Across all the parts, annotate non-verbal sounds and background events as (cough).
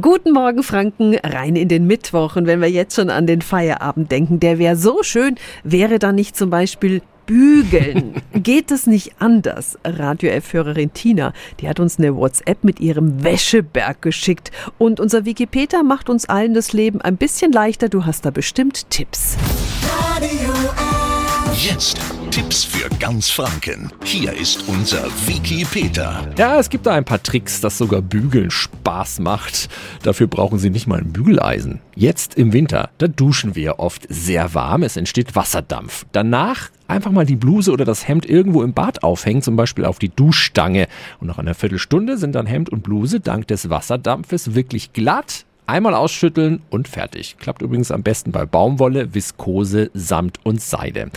Guten Morgen, Franken, rein in den Mittwoch. Und wenn wir jetzt schon an den Feierabend denken, der wäre so schön, wäre da nicht zum Beispiel Bügeln. (laughs) Geht es nicht anders? Radio F-Hörerin Tina, die hat uns eine WhatsApp mit ihrem Wäscheberg geschickt. Und unser Wikipedia macht uns allen das Leben ein bisschen leichter. Du hast da bestimmt Tipps. Radio F. Jetzt Tipps für ganz Franken. Hier ist unser Wiki Peter. Ja, es gibt da ein paar Tricks, dass sogar Bügeln Spaß macht. Dafür brauchen Sie nicht mal ein Bügeleisen. Jetzt im Winter, da duschen wir oft sehr warm, es entsteht Wasserdampf. Danach einfach mal die Bluse oder das Hemd irgendwo im Bad aufhängen, zum Beispiel auf die Duschstange. Und nach einer Viertelstunde sind dann Hemd und Bluse dank des Wasserdampfes wirklich glatt. Einmal ausschütteln und fertig. Klappt übrigens am besten bei Baumwolle, Viskose, Samt und Seide.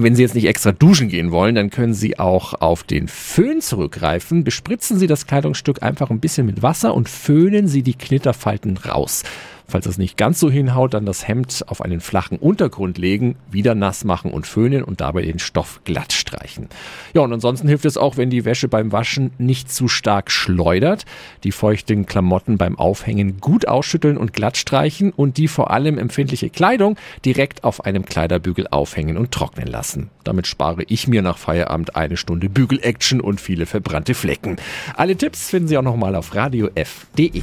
Wenn Sie jetzt nicht extra duschen gehen wollen, dann können Sie auch auf den Föhn zurückgreifen. Bespritzen Sie das Kleidungsstück einfach ein bisschen mit Wasser und föhnen Sie die Knitterfalten raus. Falls das nicht ganz so hinhaut, dann das Hemd auf einen flachen Untergrund legen, wieder nass machen und föhnen und dabei den Stoff glatt streichen. Ja, und ansonsten hilft es auch, wenn die Wäsche beim Waschen nicht zu stark schleudert, die feuchten Klamotten beim Aufhängen gut ausschütteln und glatt streichen und die vor allem empfindliche Kleidung direkt auf einem Kleiderbügel aufhängen und trocknen lassen. Damit spare ich mir nach Feierabend eine Stunde Bügel-Action und viele verbrannte Flecken. Alle Tipps finden Sie auch nochmal auf radiof.de.